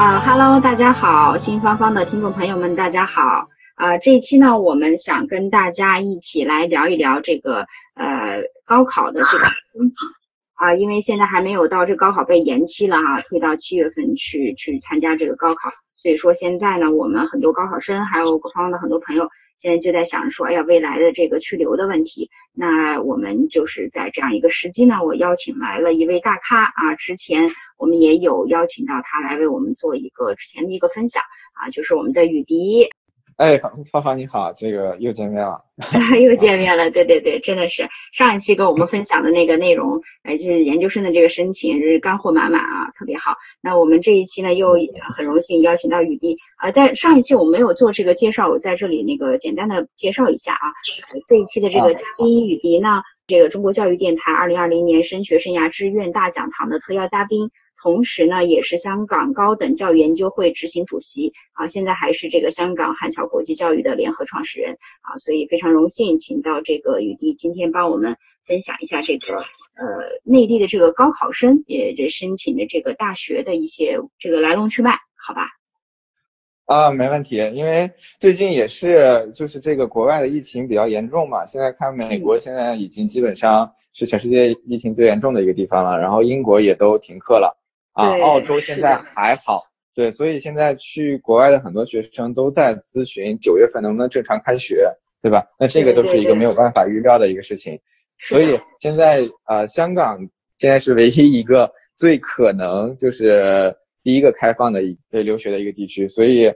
啊哈喽，大家好，新芳芳的听众朋友们，大家好。啊，这一期呢，我们想跟大家一起来聊一聊这个呃高考的这个风景啊，因为现在还没有到这高考被延期了哈，推到七月份去去参加这个高考，所以说现在呢，我们很多高考生还有各方的很多朋友。现在就在想说，哎呀，未来的这个去留的问题。那我们就是在这样一个时机呢，我邀请来了一位大咖啊，之前我们也有邀请到他来为我们做一个之前的一个分享啊，就是我们的雨迪。哎，芳芳你好，这个又见面了，又见面了，对对对，真的是上一期跟我们分享的那个内容，哎，就是研究生的这个申请，是干货满满啊，特别好。那我们这一期呢，又很荣幸邀请到雨滴啊，在上一期我没有做这个介绍，我在这里那个简单的介绍一下啊，这一期的这个嘉宾雨迪呢，这个中国教育电台二零二零年升学生涯志愿大讲堂的特邀嘉宾。同时呢，也是香港高等教育研究会执行主席啊，现在还是这个香港汉桥国际教育的联合创始人啊，所以非常荣幸请到这个雨滴今天帮我们分享一下这个呃内地的这个高考生也这申请的这个大学的一些这个来龙去脉，好吧？啊，没问题，因为最近也是就是这个国外的疫情比较严重嘛，现在看美国现在已经基本上是全世界疫情最严重的一个地方了，然后英国也都停课了。啊，澳洲现在还好，对，所以现在去国外的很多学生都在咨询九月份能不能正常开学，对吧？那这个都是一个没有办法预料的一个事情，所以现在呃，香港现在是唯一一个最可能就是第一个开放的一个留学的一个地区，所以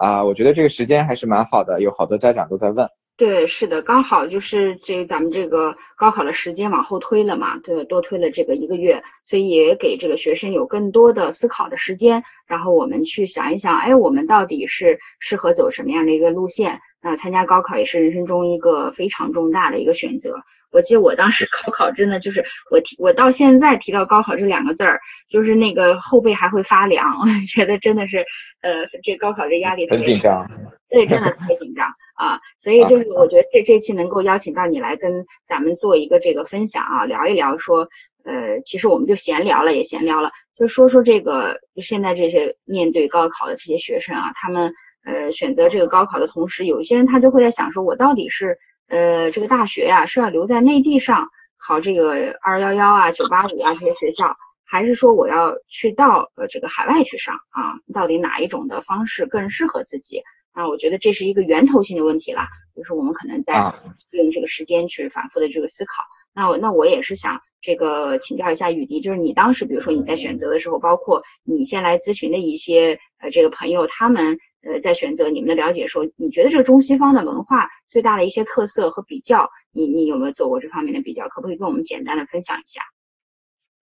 啊，我觉得这个时间还是蛮好的，有好多家长都在问。对，是的，刚好就是这咱们这个高考的时间往后推了嘛，对，多推了这个一个月，所以也给这个学生有更多的思考的时间，然后我们去想一想，哎，我们到底是适合走什么样的一个路线？那参加高考也是人生中一个非常重大的一个选择。我记得我当时 高考真的就是我提，我到现在提到高考这两个字儿，就是那个后背还会发凉，我 觉得真的是，呃，这高考这压力很紧张，对，真的特别紧张。啊，所以就是我觉得这这期能够邀请到你来跟咱们做一个这个分享啊，聊一聊说，呃，其实我们就闲聊了，也闲聊了，就说说这个现在这些面对高考的这些学生啊，他们呃选择这个高考的同时，有一些人他就会在想说，我到底是呃这个大学呀是要留在内地上考这个二幺幺啊、九八五啊这些学校，还是说我要去到呃这个海外去上啊？到底哪一种的方式更适合自己？啊，我觉得这是一个源头性的问题啦，就是我们可能在用这个时间去反复的这个思考。那我那我也是想这个请教一下雨迪，就是你当时比如说你在选择的时候，包括你先来咨询的一些呃这个朋友，他们呃在选择你们的了解的时候，你觉得这个中西方的文化最大的一些特色和比较，你你有没有做过这方面的比较？可不可以跟我们简单的分享一下？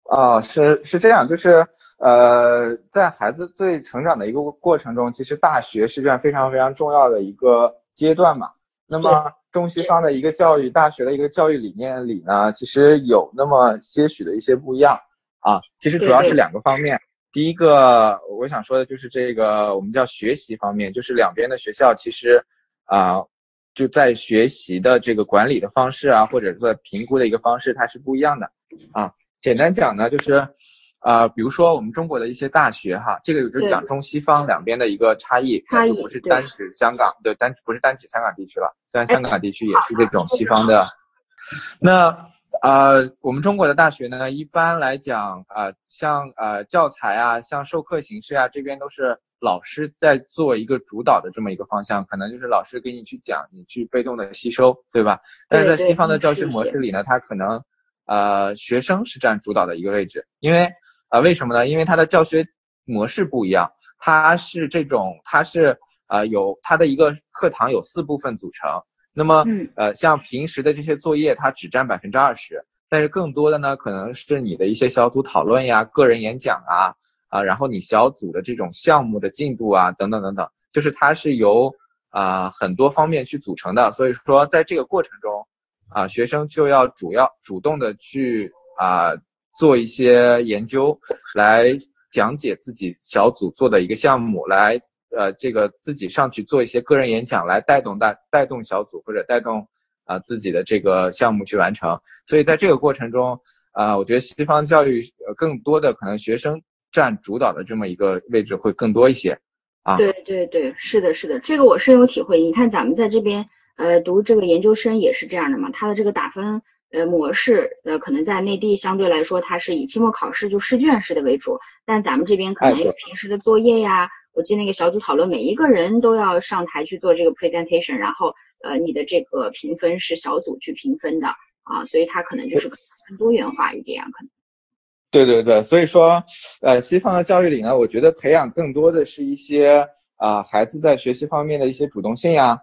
啊，是是这样，就是呃，在孩子最成长的一个过程中，其实大学是这样非常非常重要的一个阶段嘛。那么中西方的一个教育，大学的一个教育理念里呢，其实有那么些许的一些不一样啊。其实主要是两个方面，第一个我想说的就是这个我们叫学习方面，就是两边的学校其实啊就在学习的这个管理的方式啊，或者说评估的一个方式，它是不一样的啊。简单讲呢，就是，呃，比如说我们中国的一些大学哈，这个就是讲中西方两边的一个差异，就不是单指香港，对，单不是单指香港地区了，虽然香港地区也是这种西方的。那呃，我们中国的大学呢，一般来讲呃，像呃教材啊，像授课形式啊，这边都是老师在做一个主导的这么一个方向，可能就是老师给你去讲，你去被动的吸收，对吧？但是在西方的教学模式里呢，他可能。呃，学生是占主导的一个位置，因为，呃，为什么呢？因为它的教学模式不一样，它是这种，它是呃有它的一个课堂有四部分组成，那么，呃，像平时的这些作业，它只占百分之二十，但是更多的呢，可能是你的一些小组讨论呀、个人演讲啊，啊，然后你小组的这种项目的进度啊，等等等等，就是它是由啊很多方面去组成的，所以说在这个过程中，啊学生就要主要主动的去啊做一些研究，来讲解自己小组做的一个项目，来呃这个自己上去做一些个人演讲，来带动大带动小组或者带动啊自己的这个项目去完成。所以在这个过程中，啊我觉得西方教育更多的可能学生占主导的这么一个位置会更多一些。啊，对对对，是的，是的，这个我深有体会。你看咱们在这边呃读这个研究生也是这样的嘛，他的这个打分呃模式呃可能在内地相对来说它是以期末考试就试卷式的为主，但咱们这边可能有平时的作业呀。我记得那个小组讨论，每一个人都要上台去做这个 presentation，然后呃你的这个评分是小组去评分的啊，所以它可能就是更多元化一点可能。对对对，所以说，呃，西方的教育里呢，我觉得培养更多的是一些啊孩子在学习方面的一些主动性呀，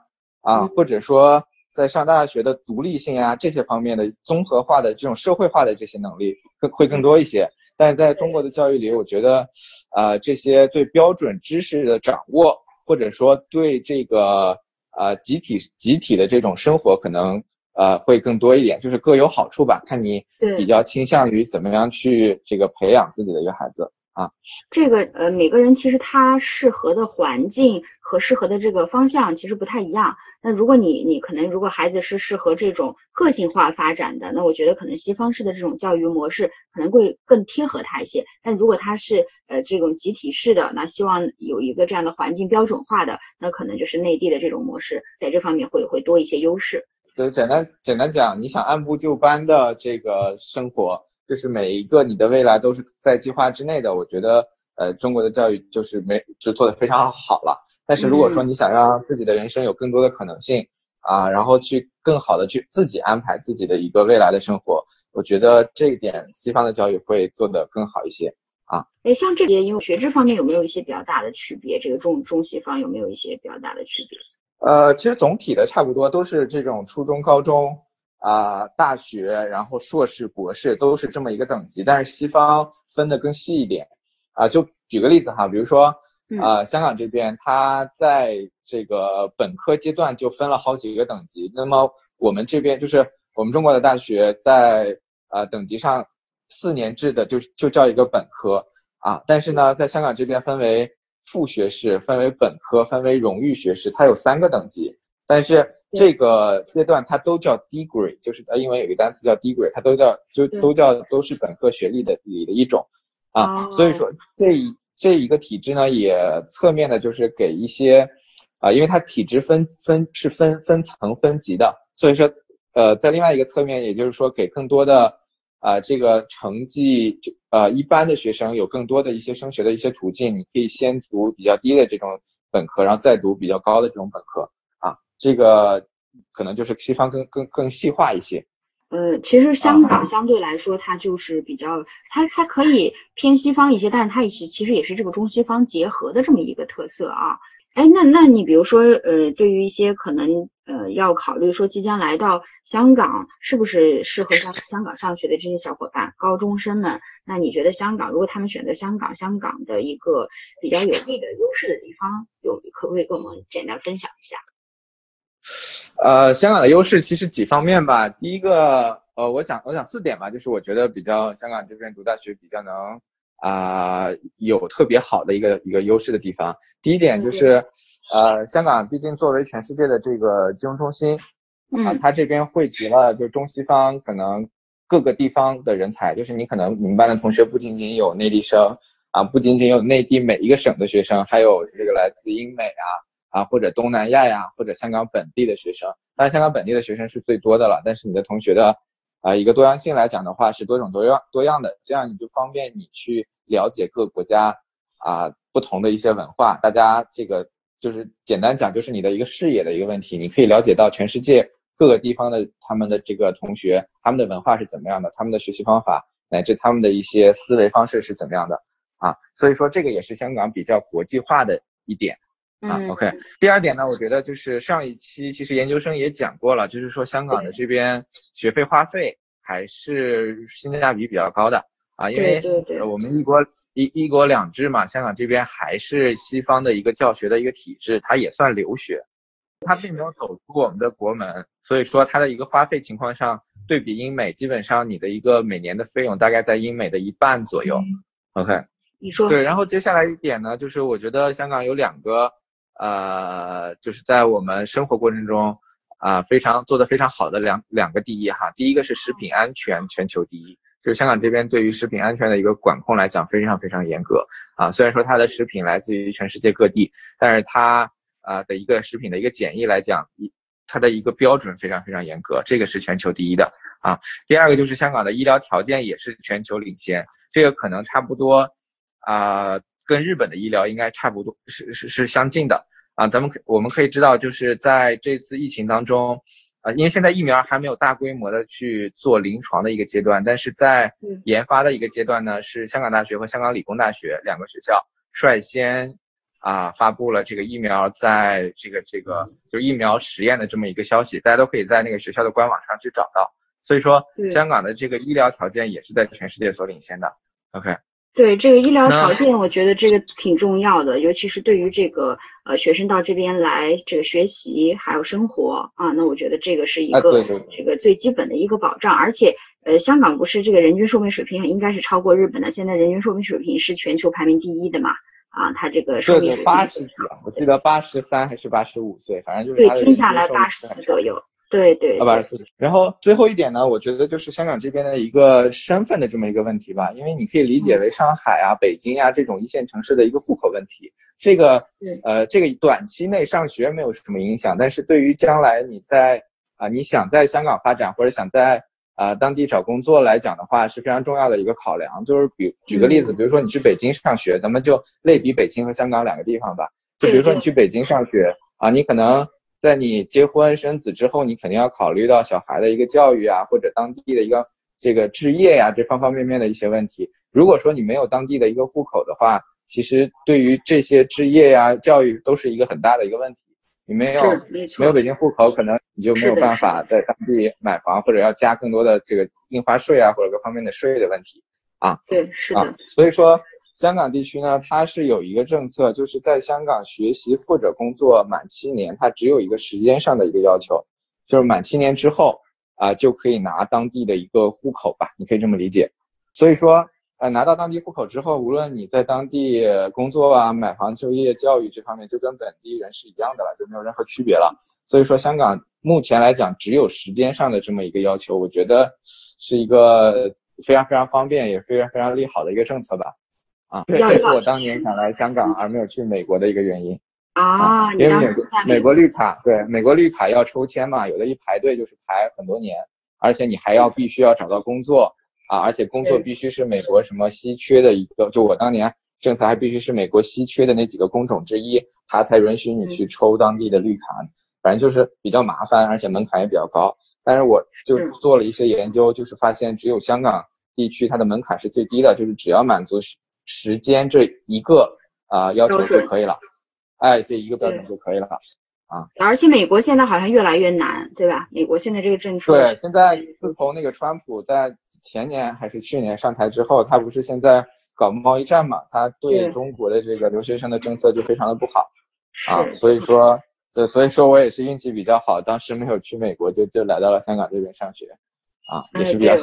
啊，或者说在上大学的独立性啊这些方面的综合化的这种社会化的这些能力更会更多一些。但是在中国的教育里，我觉得，呃，这些对标准知识的掌握，或者说对这个呃集体集体的这种生活可能。呃，会更多一点，就是各有好处吧，看你比较倾向于怎么样去这个培养自己的一个孩子啊。这个呃，每个人其实他适合的环境和适合的这个方向其实不太一样。那如果你你可能如果孩子是适合这种个性化发展的，那我觉得可能西方式的这种教育模式可能会更贴合他一些。但如果他是呃这种集体式的，那希望有一个这样的环境标准化的，那可能就是内地的这种模式，在这方面会会多一些优势。就简单简单讲，你想按部就班的这个生活，就是每一个你的未来都是在计划之内的。我觉得，呃，中国的教育就是没就做的非常好了。但是如果说你想让自己的人生有更多的可能性啊，然后去更好的去自己安排自己的一个未来的生活，我觉得这一点西方的教育会做得更好一些啊。哎，像这些，因为学制方面有没有一些比较大的区别？这个中中西方有没有一些比较大的区别？呃，其实总体的差不多都是这种初中、高中啊、大学，然后硕士、博士都是这么一个等级。但是西方分的更细一点啊，就举个例子哈，比如说啊，香港这边它在这个本科阶段就分了好几个等级。那么我们这边就是我们中国的大学在呃等级上四年制的就就叫一个本科。啊，但是呢，在香港这边分为。副学士分为本科，分为荣誉学士，它有三个等级，但是这个阶段它都叫 degree，就是呃英文有一个单词叫 degree，它都叫就都叫都是本科学历的里的一种，啊，所以说这一这一个体制呢，也侧面的就是给一些，啊，因为它体制分分是分分层分级的，所以说呃在另外一个侧面，也就是说给更多的。啊，这个成绩就呃一般的学生有更多的一些升学的一些途径，你可以先读比较低的这种本科，然后再读比较高的这种本科啊，这个可能就是西方更更更细化一些。呃，其实香港相对来说，它就是比较，它它可以偏西方一些，但是它也是其实也是这个中西方结合的这么一个特色啊。哎，那那你比如说，呃，对于一些可能，呃，要考虑说即将来到香港，是不是适合上香港上学的这些小伙伴，高中生们，那你觉得香港，如果他们选择香港，香港的一个比较有利的优势的地方，有可不可以跟我们简单分享一下？呃，香港的优势其实几方面吧。第一个，呃，我讲我讲四点吧，就是我觉得比较香港这边读大学比较能。啊，有特别好的一个一个优势的地方。第一点就是，呃，香港毕竟作为全世界的这个金融中心，啊，它这边汇集了就中西方可能各个地方的人才。就是你可能你们班的同学不仅仅有内地生，啊，不仅仅有内地每一个省的学生，还有这个来自英美啊，啊或者东南亚呀，或者香港本地的学生。当然，香港本地的学生是最多的了，但是你的同学的。啊，一个多样性来讲的话，是多种多样多样的，这样你就方便你去了解各个国家啊不同的一些文化。大家这个就是简单讲，就是你的一个视野的一个问题，你可以了解到全世界各个地方的他们的这个同学，他们的文化是怎么样的，他们的学习方法乃至他们的一些思维方式是怎么样的啊。所以说这个也是香港比较国际化的一点啊。OK，第二点呢，我觉得就是上一期其实研究生也讲过了，就是说香港的这边。学费花费还是性价比比较高的啊，因为我们一国一一国两制嘛，香港这边还是西方的一个教学的一个体制，它也算留学它并没有走出我们的国门，所以说它的一个花费情况上，对比英美，基本上你的一个每年的费用大概在英美的一半左右。OK，你说对，然后接下来一点呢，就是我觉得香港有两个，呃，就是在我们生活过程中啊，非常做的非常好的两两个第一哈，第一个是食品安全全球第一。就是香港这边对于食品安全的一个管控来讲，非常非常严格啊。虽然说它的食品来自于全世界各地，但是它啊的一个食品的一个检疫来讲，一它的一个标准非常非常严格，这个是全球第一的啊。第二个就是香港的医疗条件也是全球领先，这个可能差不多啊，跟日本的医疗应该差不多是是是相近的啊。咱们可我们可以知道，就是在这次疫情当中。啊，因为现在疫苗还没有大规模的去做临床的一个阶段，但是在研发的一个阶段呢，是香港大学和香港理工大学两个学校率先啊发布了这个疫苗在这个这个就疫苗实验的这么一个消息，大家都可以在那个学校的官网上去找到。所以说，香港的这个医疗条件也是在全世界所领先的。OK。对这个医疗条件，我觉得这个挺重要的，尤其是对于这个呃学生到这边来这个学习还有生活啊，那我觉得这个是一个这个最基本的一个保障。而且呃，香港不是这个人均寿命水平应该是超过日本的，现在人均寿命水平是全球排名第一的嘛？啊，他这个寿命八十几，我记得八十三还是八十五岁，反正就是对，听下来八十四左右。对对，二百二十四。然后最后一点呢，我觉得就是香港这边的一个身份的这么一个问题吧，因为你可以理解为上海啊、北京呀这种一线城市的一个户口问题。这个呃，这个短期内上学没有什么影响，但是对于将来你在啊你想在香港发展或者想在啊当地找工作来讲的话，是非常重要的一个考量。就是比举个例子，比如说你去北京上学，咱们就类比北京和香港两个地方吧。就比如说你去北京上学啊，你可能。在你结婚生子之后，你肯定要考虑到小孩的一个教育啊，或者当地的一个这个置业呀，这方方面面的一些问题。如果说你没有当地的一个户口的话，其实对于这些置业呀、教育都是一个很大的一个问题。你没有没有北京户口，可能你就没有办法在当地买房，或者要加更多的这个印花税啊，或者各方面的税的问题啊。对，是的。所以说。香港地区呢，它是有一个政策，就是在香港学习或者工作满七年，它只有一个时间上的一个要求，就是满七年之后啊，就可以拿当地的一个户口吧，你可以这么理解。所以说，呃，拿到当地户口之后，无论你在当地工作啊、买房、就业、教育这方面，就跟本地人是一样的了，就没有任何区别了。所以说，香港目前来讲，只有时间上的这么一个要求，我觉得是一个非常非常方便，也非常非常利好的一个政策吧。啊，对，这是我当年想来香港而没有去美国的一个原因啊。因为美国美国绿卡，对美国绿卡要抽签嘛，有的一排队就是排很多年，而且你还要必须要找到工作啊，而且工作必须是美国什么稀缺的一个，就我当年政策还必须是美国稀缺的那几个工种之一，他才允许你去抽当地的绿卡。反正就是比较麻烦，而且门槛也比较高。但是我就做了一些研究，就是发现只有香港地区它的门槛是最低的，就是只要满足。时间这一个啊要求就可以了，哎，这一个标准就可以了啊。而且美国现在好像越来越难，对吧？美国现在这个政策对，现在自从那个川普在前年还是去年上台之后，他不是现在搞贸易战嘛？他对中国的这个留学生的政策就非常的不好啊。所以说，对，所以说我也是运气比较好，当时没有去美国，就就来到了香港这边上学啊，也是比较。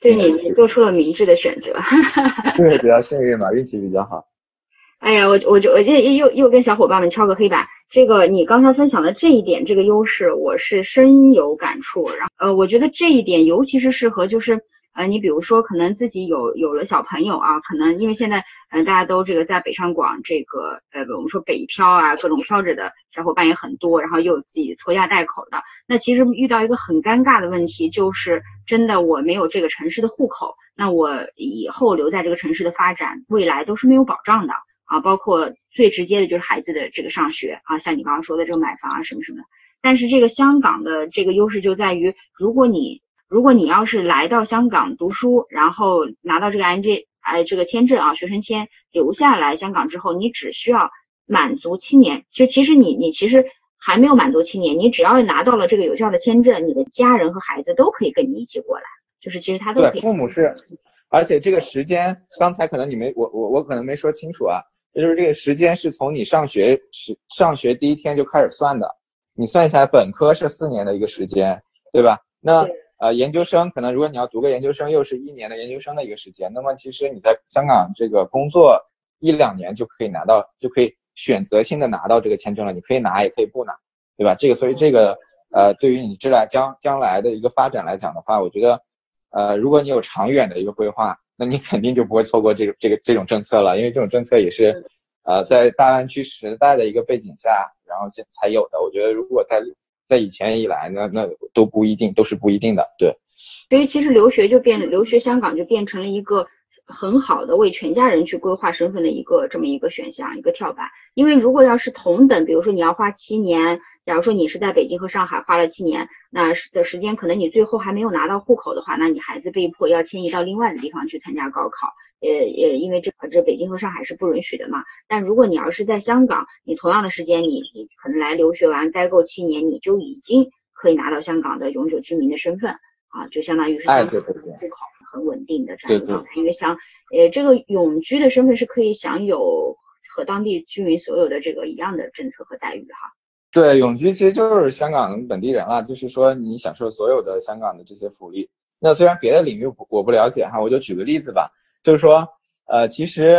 对你，你做出了明智的选择。对，比较幸运嘛，运气比较好。哎呀，我我就我就又又跟小伙伴们敲个黑板。这个你刚才分享的这一点，这个优势，我是深有感触。然后呃，我觉得这一点尤其是适合就是。呃，你比如说，可能自己有有了小朋友啊，可能因为现在，嗯，大家都这个在北上广这个，呃，我们说北漂啊，各种漂着的小伙伴也很多，然后又有自己拖家带口的，那其实遇到一个很尴尬的问题，就是真的我没有这个城市的户口，那我以后留在这个城市的发展，未来都是没有保障的。啊，包括最直接的就是孩子的这个上学啊，像你刚刚说的这个买房啊什么什么的，但是这个香港的这个优势就在于，如果你如果你要是来到香港读书，然后拿到这个 N 哎这个签证啊学生签留下来香港之后，你只需要满足七年，就其实你你其实还没有满足七年，你只要拿到了这个有效的签证，你的家人和孩子都可以跟你一起过来，就是其实他都对父母是，而且这个时间刚才可能你没我我我可能没说清楚啊，也就是这个时间是从你上学时上学第一天就开始算的，你算下来本科是四年的一个时间，对吧？那呃研究生可能如果你要读个研究生，又是一年的研究生的一个时间，那么其实你在香港这个工作一两年就可以拿到，就可以选择性的拿到这个签证了，你可以拿也可以不拿，对吧？这个所以这个呃对于你这来将将来的一个发展来讲的话，我觉得呃如果你有长远的一个规划。那你肯定就不会错过这个这个这种政策了，因为这种政策也是，呃，在大湾区时代的一个背景下，然后现才有的。我觉得如果在在以前以来，那那都不一定，都是不一定的。对，所以其实留学就变留学香港就变成了一个很好的为全家人去规划身份的一个这么一个选项，一个跳板。因为如果要是同等，比如说你要花七年。假如说你是在北京和上海花了七年，那的时间可能你最后还没有拿到户口的话，那你孩子被迫要迁移到另外的地方去参加高考，呃呃，因为这这北京和上海是不允许的嘛。但如果你要是在香港，你同样的时间，你你可能来留学完待够七年，你就已经可以拿到香港的永久居民的身份啊，就相当于是香港的户口很稳定的这样一个状态。因为像呃这个永居的身份是可以享有和当地居民所有的这个一样的政策和待遇哈。对，永居其实就是香港本地人了，就是说你享受所有的香港的这些福利。那虽然别的领域我不了解哈，我就举个例子吧，就是说，呃，其实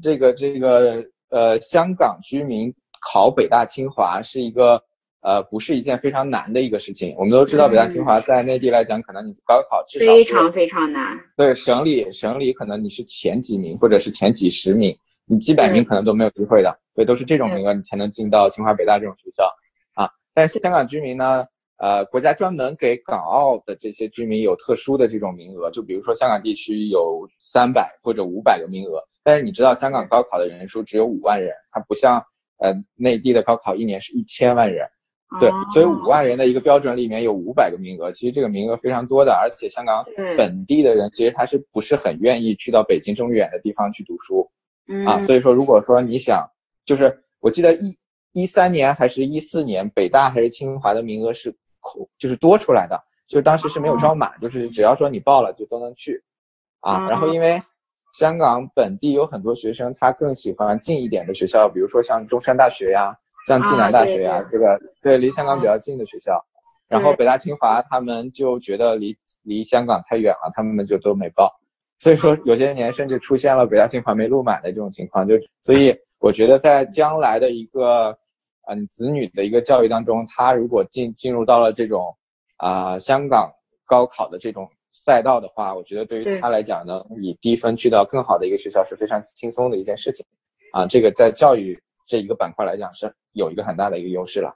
这个这个呃，香港居民考北大清华是一个呃，不是一件非常难的一个事情。我们都知道，北大清华在内地来讲，可能你高考至少非常非常难。对，省里省里可能你是前几名，或者是前几十名。你几百名可能都没有机会的，所以都是这种名额你才能进到清华、北大这种学校啊。但是香港居民呢，呃，国家专门给港澳的这些居民有特殊的这种名额，就比如说香港地区有三百或者五百个名额，但是你知道香港高考的人数只有五万人，它不像呃内地的高考一年是一千万人，对，所以五万人的一个标准里面有五百个名额，其实这个名额非常多的，而且香港本地的人其实他是不是很愿意去到北京这么远的地方去读书？啊，所以说，如果说你想，就是我记得一一三年还是一四年，北大还是清华的名额是空，就是多出来的，就当时是没有招满，就是只要说你报了就都能去，啊，然后因为香港本地有很多学生，他更喜欢近一点的学校，比如说像中山大学呀，像暨南大学呀，这个对离香港比较近的学校，然后北大清华他们就觉得离离香港太远了，他们就都没报。所以说，有些年甚至出现了北大清华没录满的这种情况，就所以我觉得在将来的一个，嗯，子女的一个教育当中，他如果进进入到了这种，啊，香港高考的这种赛道的话，我觉得对于他来讲呢，以低分去到更好的一个学校是非常轻松的一件事情，啊，这个在教育这一个板块来讲是有一个很大的一个优势了。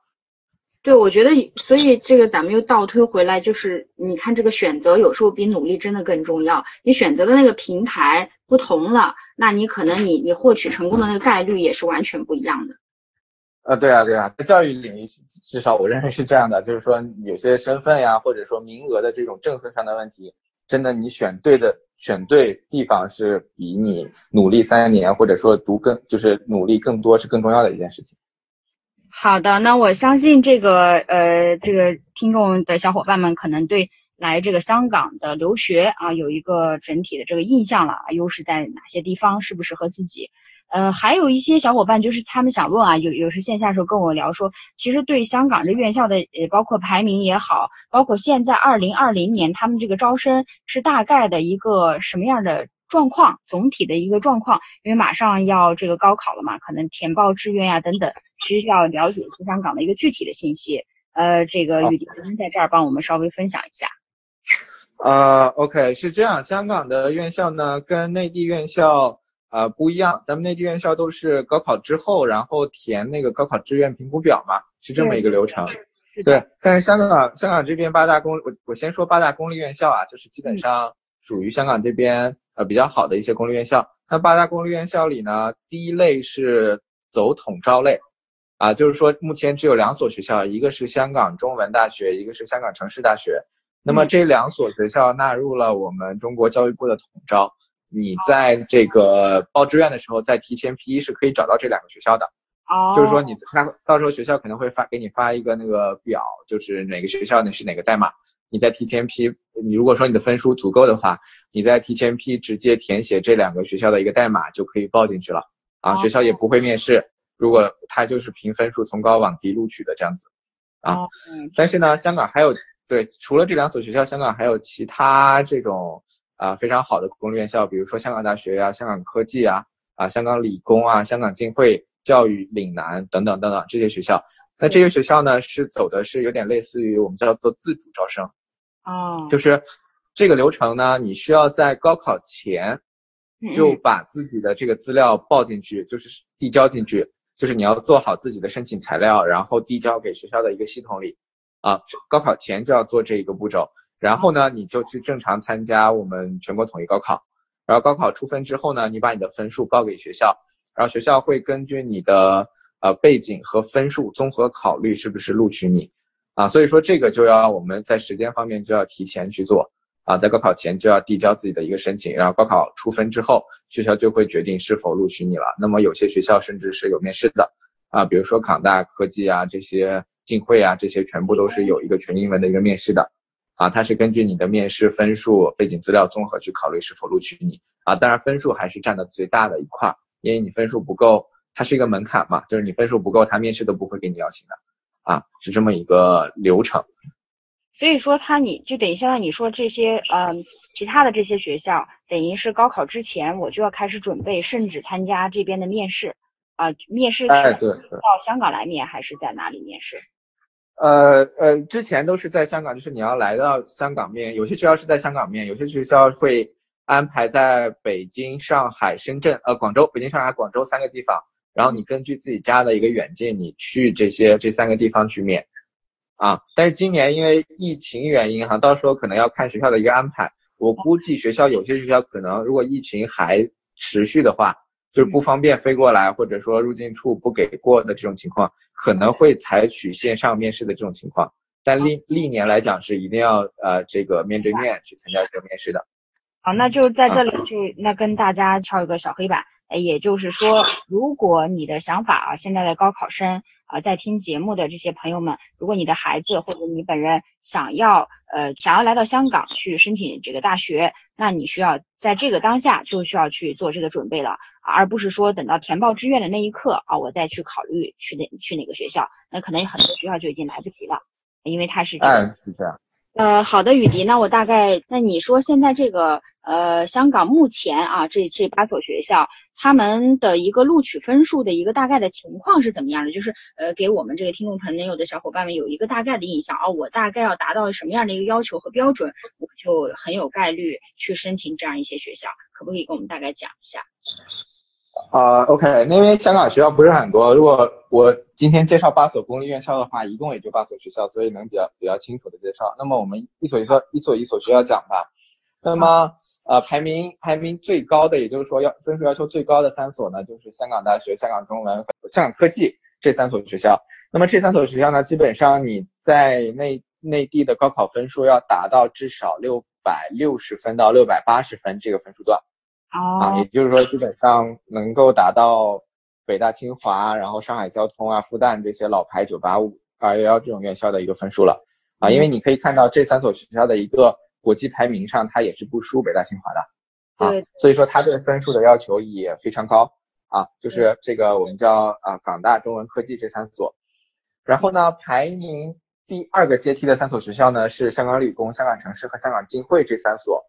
对，我觉得，所以这个咱们又倒推回来，就是你看这个选择有时候比努力真的更重要。你选择的那个平台不同了，那你可能你你获取成功的那个概率也是完全不一样的。呃，对啊，对啊，在教育领域，至少我认为是这样的，就是说有些身份呀，或者说名额的这种政策上的问题，真的你选对的选对地方是比你努力三年或者说读更就是努力更多是更重要的一件事情。好的，那我相信这个呃，这个听众的小伙伴们可能对来这个香港的留学啊有一个整体的这个印象了，优势在哪些地方，适不适合自己？呃，还有一些小伙伴就是他们想问啊，有有时线下时候跟我聊说，其实对香港这院校的呃，包括排名也好，包括现在二零二零年他们这个招生是大概的一个什么样的？状况总体的一个状况，因为马上要这个高考了嘛，可能填报志愿呀等等，需要了解一些香港的一个具体的信息。呃，这个雨迪您在这儿帮我们稍微分享一下。呃，OK，是这样，香港的院校呢跟内地院校呃不一样，咱们内地院校都是高考之后，然后填那个高考志愿评估表嘛，是这么一个流程。对，但是香港香港这边八大公，我我先说八大公立院校啊，就是基本上属于香港这边。呃，比较好的一些公立院校，那八大公立院校里呢，第一类是走统招类，啊，就是说目前只有两所学校，一个是香港中文大学，一个是香港城市大学。那么这两所学校纳入了我们中国教育部的统招，你在这个报志愿的时候，在提前批是可以找到这两个学校的。哦，就是说你他到时候学校可能会发给你发一个那个表，就是哪个学校你是哪个代码。你在提前批，你如果说你的分数足够的话，你在提前批直接填写这两个学校的一个代码就可以报进去了啊，学校也不会面试。如果他就是凭分数从高往低录取的这样子，啊，但是呢，香港还有对，除了这两所学校，香港还有其他这种啊非常好的公立院校，比如说香港大学呀、香港科技啊、啊香港理工啊、香港浸会教育、岭南等等等等这些学校。那这些学校呢，是走的是有点类似于我们叫做自主招生，哦，就是这个流程呢，你需要在高考前就把自己的这个资料报进去，就是递交进去。就是你要做好自己的申请材料，然后递交给学校的一个系统里，啊，高考前就要做这一个步骤。然后呢，你就去正常参加我们全国统一高考。然后高考出分之后呢，你把你的分数报给学校，然后学校会根据你的呃背景和分数综合考虑是不是录取你，啊，所以说这个就要我们在时间方面就要提前去做。啊，在高考前就要递交自己的一个申请，然后高考出分之后，学校就会决定是否录取你了。那么有些学校甚至是有面试的，啊，比如说港大科技啊，这些浸会啊，这些全部都是有一个全英文的一个面试的，啊，它是根据你的面试分数、背景资料综合去考虑是否录取你。啊，当然分数还是占的最大的一块，因为你分数不够，它是一个门槛嘛，就是你分数不够，他面试都不会给你邀请的，啊，是这么一个流程。所以说，他你就等于相当于你说这些，嗯，其他的这些学校，等于是高考之前我就要开始准备，甚至参加这边的面试，啊，面试是到香港来面还是在哪里面试？呃呃，之前都是在香港，就是你要来到香港面，有些学校是在香港面，有些学校会安排在北京、上海、深圳，呃，广州、北京、上海、广州三个地方，然后你根据自己家的一个远近，你去这些这三个地方去面。啊，但是今年因为疫情原因哈，到时候可能要看学校的一个安排。我估计学校有些学校可能，如果疫情还持续的话，就是不方便飞过来，或者说入境处不给过的这种情况，可能会采取线上面试的这种情况。但历历年来讲是一定要呃这个面对面去参加这个面试的。好，那就在这里就那跟大家敲一个小黑板，也就是说，如果你的想法啊，现在的高考生。啊，在听节目的这些朋友们，如果你的孩子或者你本人想要呃想要来到香港去申请这个大学，那你需要在这个当下就需要去做这个准备了，而不是说等到填报志愿的那一刻啊，我再去考虑去哪去哪个学校，那可能很多学校就已经来不及了，因为它是哎是这样。呃，好的，雨迪，那我大概那你说现在这个呃香港目前啊这这八所学校。他们的一个录取分数的一个大概的情况是怎么样的？就是呃，给我们这个听众朋友的小伙伴们有一个大概的印象哦，我大概要达到什么样的一个要求和标准，我就很有概率去申请这样一些学校，可不可以跟我们大概讲一下？啊，OK，因为香港学校不是很多，如果我今天介绍八所公立院校的话，一共也就八所学校，所以能比较比较清楚的介绍。那么我们一所一所一所一所学校讲吧。那么，呃，排名排名最高的，也就是说要分数要求最高的三所呢，就是香港大学、香港中文和香港科技这三所学校。那么这三所学校呢，基本上你在内内地的高考分数要达到至少六百六十分到六百八十分这个分数段。哦。啊，也就是说基本上能够达到北大、清华，然后上海交通啊、复旦这些老牌九八五、二幺幺这种院校的一个分数了。啊，因为你可以看到这三所学校的一个。国际排名上，它也是不输北大清华的，啊，所以说它对分数的要求也非常高啊。就是这个我们叫啊港大、中文科技这三所，然后呢，排名第二个阶梯的三所学校呢是香港理工、香港城市和香港浸会这三所。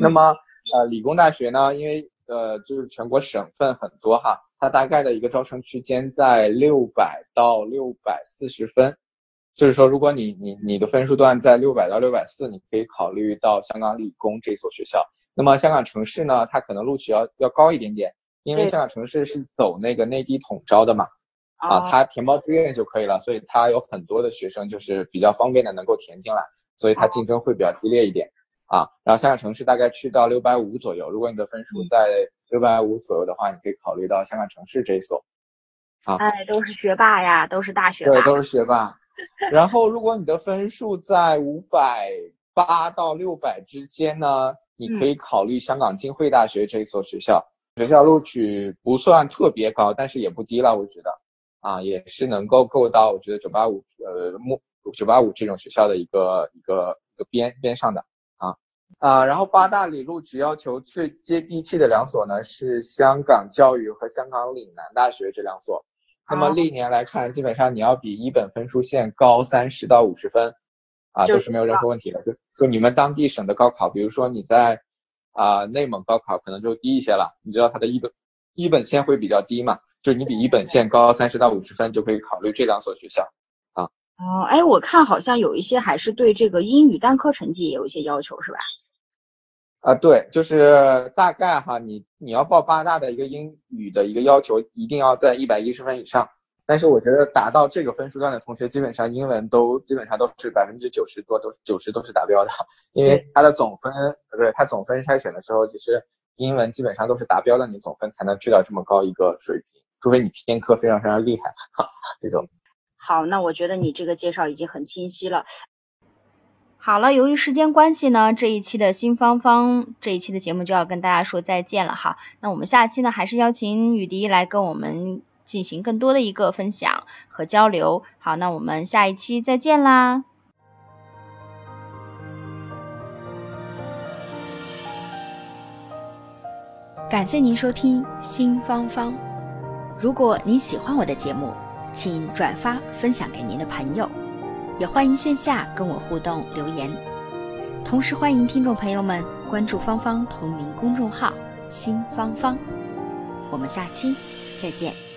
那么呃，理工大学呢，因为呃就是全国省份很多哈，它大概的一个招生区间在六百到六百四十分。就是说，如果你你你的分数段在六百到六百四，你可以考虑到香港理工这所学校。那么香港城市呢，它可能录取要要高一点点，因为香港城市是走那个内地统招的嘛，啊，它填报志愿就可以了，所以它有很多的学生就是比较方便的能够填进来，所以它竞争会比较激烈一点啊。然后香港城市大概去到六百五左右，如果你的分数在六百五左右的话，你可以考虑到香港城市这一所。啊，哎，都是学霸呀，都是大学霸，对，都是学霸。然后，如果你的分数在五百八到六百之间呢，你可以考虑香港浸会大学这一所学校。学校录取不算特别高，但是也不低了，我觉得，啊，也是能够够到我觉得九八五，呃，目九八五这种学校的一个一个一个边边上的啊。啊，然后八大里录取要求最接地气的两所呢是香港教育和香港岭南大学这两所。那么历年来看，基本上你要比一本分数线高三十到五十分，啊，都是没有任何问题的。就就你们当地省的高考，比如说你在啊内蒙高考可能就低一些了。你知道它的一本一本线会比较低嘛？就是你比一本线高三十到五十分，就可以考虑这两所学校。啊，哦，哎，我看好像有一些还是对这个英语单科成绩也有一些要求，是吧？啊，对，就是大概哈，你你要报八大的一个英语的一个要求，一定要在一百一十分以上。但是我觉得达到这个分数段的同学，基本上英文都基本上都是百分之九十多，都是九十都是达标的。因为它的总分，对它总分筛选的时候，其实英文基本上都是达标的，你总分才能去到这么高一个水平，除非你偏科非常非常厉害哈，这种。好，那我觉得你这个介绍已经很清晰了。好了，由于时间关系呢，这一期的新芳芳这一期的节目就要跟大家说再见了哈。那我们下期呢，还是邀请雨迪来跟我们进行更多的一个分享和交流。好，那我们下一期再见啦。感谢您收听新芳芳。如果您喜欢我的节目，请转发分享给您的朋友。也欢迎线下跟我互动留言，同时欢迎听众朋友们关注芳芳同名公众号“新芳芳”，我们下期再见。